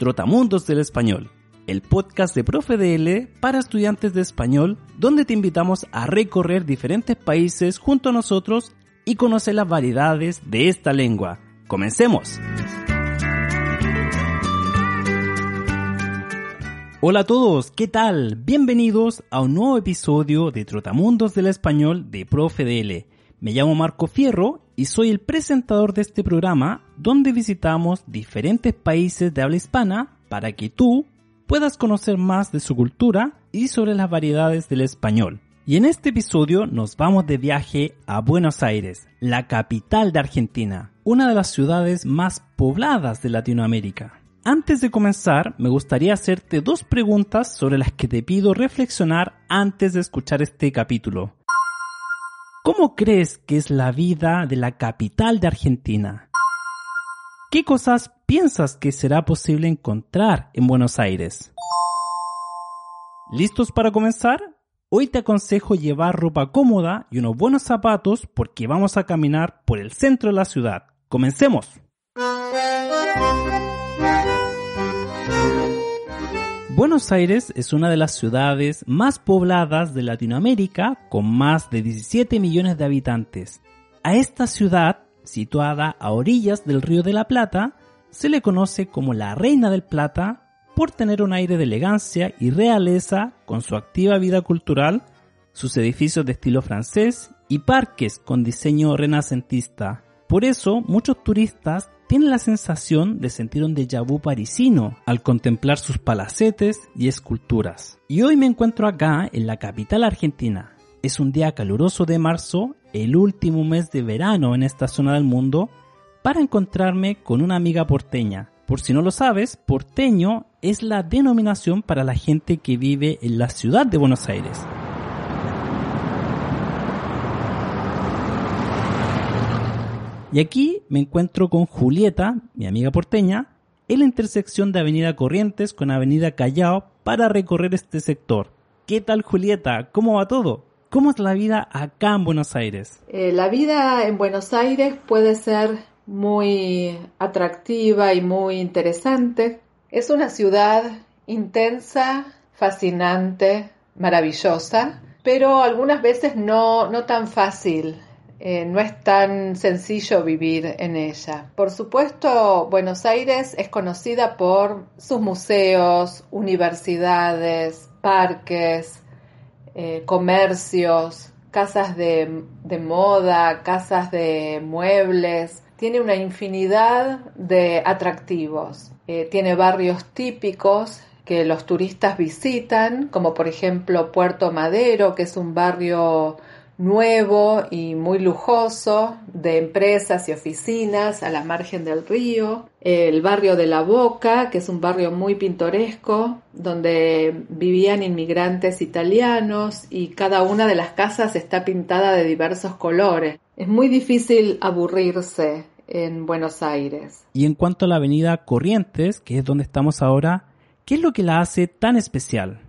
Trotamundos del Español, el podcast de Profe DL para estudiantes de español, donde te invitamos a recorrer diferentes países junto a nosotros y conocer las variedades de esta lengua. ¡Comencemos! Hola a todos, ¿qué tal? Bienvenidos a un nuevo episodio de Trotamundos del Español de Profe DL. Me llamo Marco Fierro y soy el presentador de este programa donde visitamos diferentes países de habla hispana para que tú puedas conocer más de su cultura y sobre las variedades del español. Y en este episodio nos vamos de viaje a Buenos Aires, la capital de Argentina, una de las ciudades más pobladas de Latinoamérica. Antes de comenzar, me gustaría hacerte dos preguntas sobre las que te pido reflexionar antes de escuchar este capítulo. ¿Cómo crees que es la vida de la capital de Argentina? ¿Qué cosas piensas que será posible encontrar en Buenos Aires? ¿Listos para comenzar? Hoy te aconsejo llevar ropa cómoda y unos buenos zapatos porque vamos a caminar por el centro de la ciudad. ¡Comencemos! Buenos Aires es una de las ciudades más pobladas de Latinoamérica con más de 17 millones de habitantes. A esta ciudad, situada a orillas del Río de la Plata, se le conoce como la Reina del Plata por tener un aire de elegancia y realeza con su activa vida cultural, sus edificios de estilo francés y parques con diseño renacentista. Por eso, muchos turistas tienen la sensación de sentir un déjà vu parisino al contemplar sus palacetes y esculturas. Y hoy me encuentro acá en la capital argentina. Es un día caluroso de marzo, el último mes de verano en esta zona del mundo, para encontrarme con una amiga porteña. Por si no lo sabes, porteño es la denominación para la gente que vive en la ciudad de Buenos Aires. Y aquí me encuentro con Julieta, mi amiga porteña, en la intersección de Avenida Corrientes con Avenida Callao para recorrer este sector. ¿Qué tal Julieta? ¿Cómo va todo? ¿Cómo es la vida acá en Buenos Aires? Eh, la vida en Buenos Aires puede ser muy atractiva y muy interesante. Es una ciudad intensa, fascinante, maravillosa, pero algunas veces no, no tan fácil eh, no es tan sencillo vivir en ella. Por supuesto, Buenos Aires es conocida por sus museos, universidades, parques, eh, comercios, casas de, moda, casas de muebles. Tiene una infinidad de atractivos. Eh, tiene barrios típicos que los turistas visitan, como por ejemplo Puerto Madero, que es un barrio nuevo y muy lujoso de empresas y oficinas a la margen del río, el barrio de La Boca, que es un barrio muy pintoresco, donde vivían inmigrantes italianos y cada una de las casas está pintada de diversos colores. Es muy difícil aburrirse en Buenos Aires. Y en cuanto a la avenida Corrientes, que es donde estamos ahora, ¿qué es lo que la hace tan especial?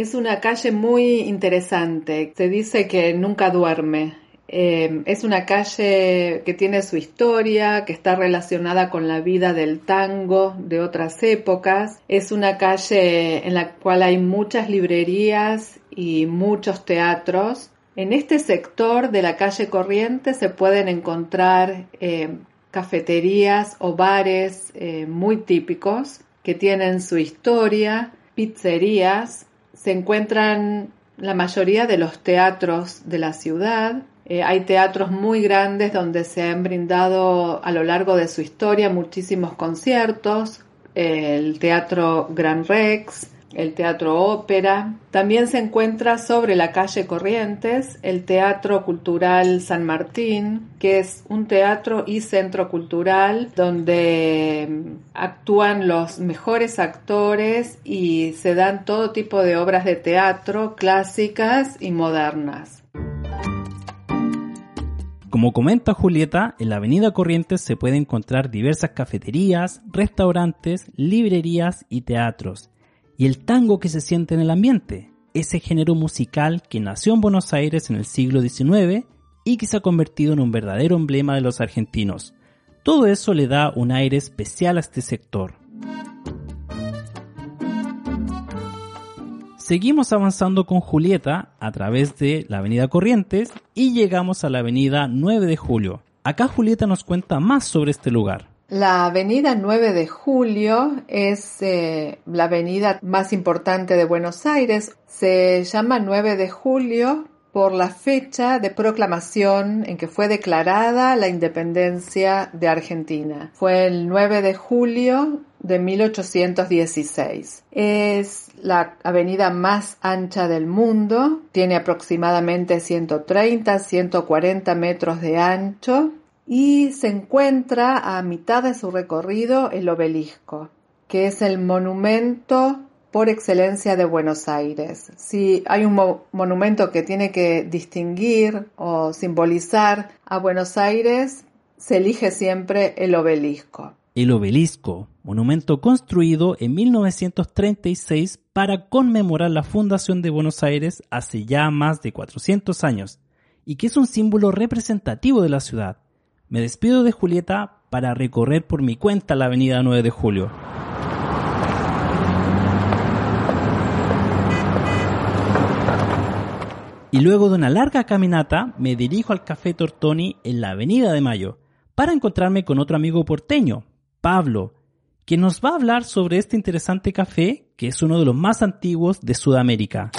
Es una calle muy interesante. Se dice que nunca duerme. Eh, es una calle que tiene su historia, que está relacionada con la vida del tango de otras épocas. Es una calle en la cual hay muchas librerías y muchos teatros. En este sector de la calle Corriente se pueden encontrar eh, cafeterías o bares eh, muy típicos que tienen su historia, pizzerías se encuentran la mayoría de los teatros de la ciudad. Eh, hay teatros muy grandes donde se han brindado a lo largo de su historia muchísimos conciertos. el Teatro Gran Rex, el Teatro Ópera. También se encuentra sobre la calle Corrientes el Teatro Cultural San Martín, que es un teatro y centro cultural donde mm, actúan los mejores actores y se dan todo tipo de obras de teatro clásicas y modernas. Como comenta Julieta, en la Avenida Corrientes se pueden encontrar diversas cafeterías, restaurantes, librerías y teatros y el tango que se siente en el ambiente, ese género musical que nació en Buenos Aires en el siglo XIX y que se ha convertido en un verdadero emblema de los argentinos. Todo eso le da un aire especial a este sector. Seguimos avanzando con Julieta a través de la Avenida Corrientes y llegamos a la Avenida 9 de Julio. Acá Julieta nos cuenta más sobre este lugar. La avenida 9 de Julio es eh, la avenida más importante de Buenos Aires. Se llama 9 de Julio por la fecha de proclamación en que fue declarada la independencia de Argentina. Fue el 9 de julio de 1816. Es la avenida más ancha del mundo, tiene aproximadamente 130, 140 metros de ancho y se encuentra a mitad de su recorrido el obelisco, que es el monumento por excelencia de Buenos Aires. Si hay un monumento que tiene que distinguir o simbolizar a Buenos Aires, se elige siempre el obelisco. El obelisco, monumento construido en 1936 para conmemorar la fundación de Buenos Aires hace ya más de 400 años, y que es un símbolo representativo de la ciudad me despido de Julieta para recorrer por mi cuenta la avenida 9 de Julio. Y luego de una larga caminata me dirijo al Café Tortoni en la Avenida de Mayo para encontrarme con otro amigo porteño, Pablo, que nos va a hablar sobre este interesante café que es uno de los más antiguos de Sudamérica.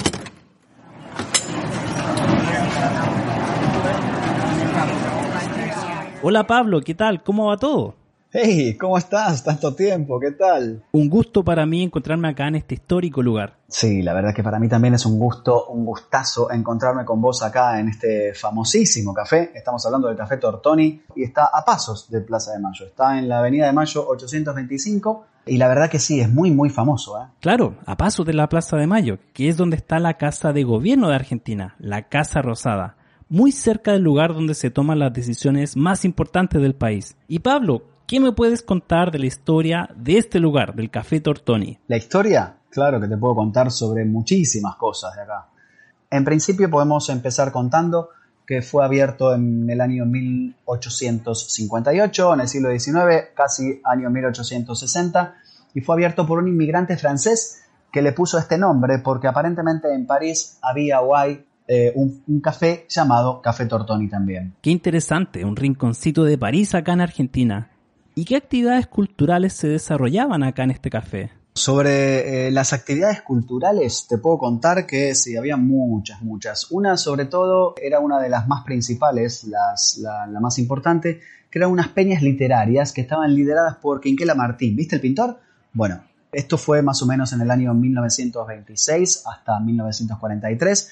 Hola Pablo, ¿qué tal? ¿Cómo va todo? Hey, ¿cómo estás? Tanto tiempo, ¿qué tal? Un gusto para mí encontrarme acá en este histórico lugar. Sí, la verdad que para mí también es un gusto, un gustazo encontrarme con vos acá en este famosísimo café. Estamos hablando del Café Tortoni y está a pasos de Plaza de Mayo. Está en la Avenida de Mayo 825 y la verdad que sí, es muy, muy famoso. ¿eh? Claro, a pasos de la Plaza de Mayo, que es donde está la Casa de Gobierno de Argentina, la Casa Rosada muy cerca del lugar donde se toman las decisiones más importantes del país. Y Pablo, ¿qué me puedes contar de la historia de este lugar, del Café Tortoni? La historia, claro que te puedo contar sobre muchísimas cosas de acá. En principio podemos empezar contando que fue abierto en el año 1858, en el siglo XIX, casi año 1860, y fue abierto por un inmigrante francés que le puso este nombre porque aparentemente en París había o hay eh, un, café llamado Café Tortoni también. Qué interesante, un rinconcito de París acá en Argentina. ¿Y qué actividades culturales se desarrollaban acá en este café? Sobre eh, las actividades culturales te puedo contar que sí, había muchas, muchas. Una sobre todo era una de las más principales, la, la, más importante, que eran unas peñas literarias que estaban lideradas por Quinquela Martín. ¿Viste el pintor? Bueno, esto fue más o menos en el año 1926 hasta 1943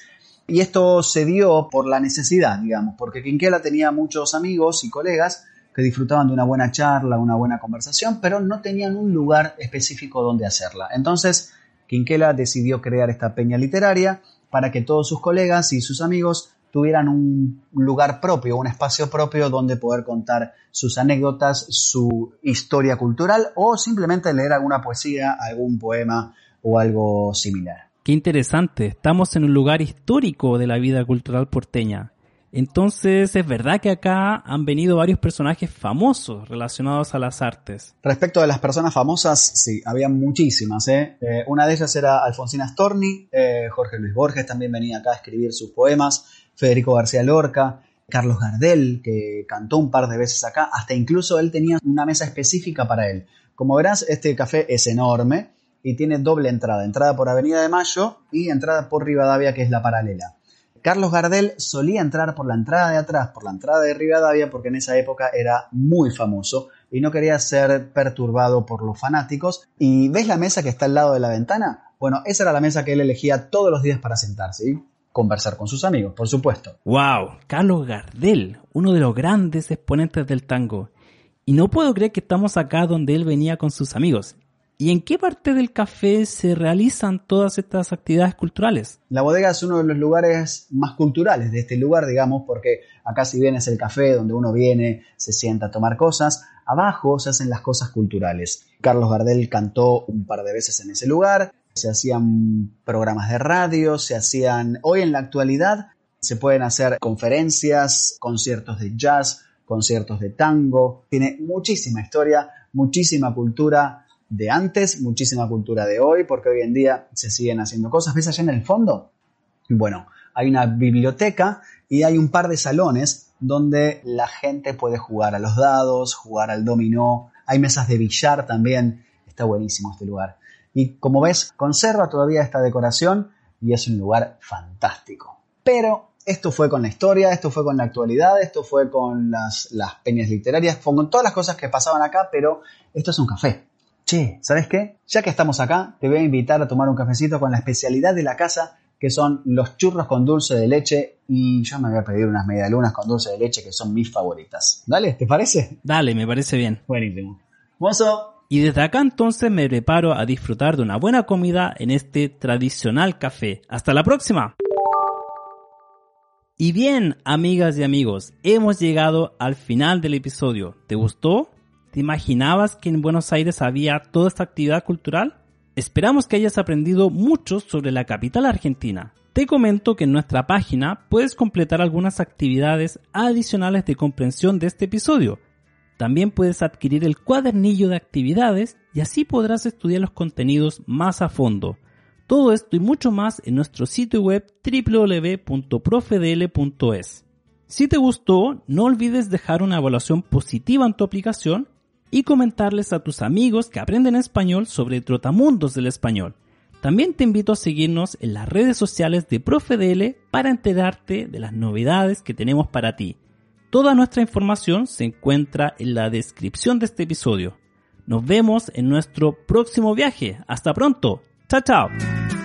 y esto se dio por la necesidad, digamos, porque Quinquela tenía muchos amigos y colegas que disfrutaban de una buena charla, una buena conversación, pero no tenían un lugar específico donde hacerla. Entonces, Quinquela decidió crear esta peña literaria para que todos sus colegas y sus amigos tuvieran un lugar propio, un espacio propio donde poder contar sus anécdotas, su historia cultural o simplemente leer alguna poesía, algún poema o algo similar. Qué interesante, estamos en un lugar histórico de la vida cultural porteña. Entonces, ¿es verdad que acá han venido varios personajes famosos relacionados a las artes? Respecto a las personas famosas, sí, había muchísimas. ¿eh? eh una de ellas era Alfonsina Storni, eh, Jorge Luis Borges también venía acá a escribir sus poemas, Federico García Lorca, Carlos Gardel, que cantó un par de veces acá, hasta incluso él tenía una mesa específica para él. Como verás, este café es enorme y tiene doble entrada, entrada por Avenida de Mayo y entrada por Rivadavia, que es la paralela. Carlos Gardel solía entrar por la entrada de atrás, por la entrada de Rivadavia, porque en esa época era muy famoso y no quería ser perturbado por los fanáticos. ¿Y ves la mesa que está al lado de la ventana? Bueno, esa era la mesa que él elegía todos los días para sentarse y conversar con sus amigos, por supuesto. ¡Wow! Carlos Gardel, uno de los grandes exponentes del tango. Y no puedo creer que estamos acá donde él venía con sus amigos. ¿Y en qué parte del café se realizan todas estas actividades culturales? La bodega es uno de los lugares más culturales de este lugar, digamos, porque acá si bien es el café donde uno viene, se sienta a tomar cosas, abajo se hacen las cosas culturales. Carlos Gardel cantó un par de veces en ese lugar, se hacían programas de radio, se hacían, hoy en la actualidad se pueden hacer conferencias, conciertos de jazz, conciertos de tango, tiene muchísima historia, muchísima cultura de antes, muchísima cultura de hoy, porque hoy en día se siguen haciendo cosas. ¿Ves allá en el fondo? Bueno, hay una biblioteca y hay un par de salones donde la gente puede jugar a los dados, jugar al dominó, hay mesas de billar también, está buenísimo este lugar. Y como ves, conserva todavía esta decoración y es un lugar fantástico. Pero esto fue con la historia, esto fue con la actualidad, esto fue con las, las peñas literarias, con todas las cosas que pasaban acá, pero esto es un café. Che, ¿sabes qué? Ya que estamos acá, te voy a invitar a tomar un cafecito con la especialidad de la casa, que son los churros con dulce de leche. Y yo me voy a pedir unas medialunas con dulce de leche, que son mis favoritas. Dale, ¿te parece? Dale, me parece bien. Buenísimo. Mozo. Y desde acá entonces me preparo a disfrutar de una buena comida en este tradicional café. Hasta la próxima. Y bien, amigas y amigos, hemos llegado al final del episodio. ¿Te gustó? ¿Te imaginabas que en Buenos Aires había toda esta actividad cultural? Esperamos que hayas aprendido mucho sobre la capital argentina. Te comento que en nuestra página puedes completar algunas actividades adicionales de comprensión de este episodio. También puedes adquirir el cuadernillo de actividades y así podrás estudiar los contenidos más a fondo. Todo esto y mucho más en nuestro sitio web www.profedl.es. Si te gustó, no olvides dejar una evaluación positiva en tu aplicación y comentarles a tus amigos que aprenden español sobre Trotamundos del Español. También te invito a seguirnos en las redes sociales de ProfeDL para enterarte de las novedades que tenemos para ti. Toda nuestra información se encuentra en la descripción de este episodio. Nos vemos en nuestro próximo viaje. Hasta pronto. Chao, chao.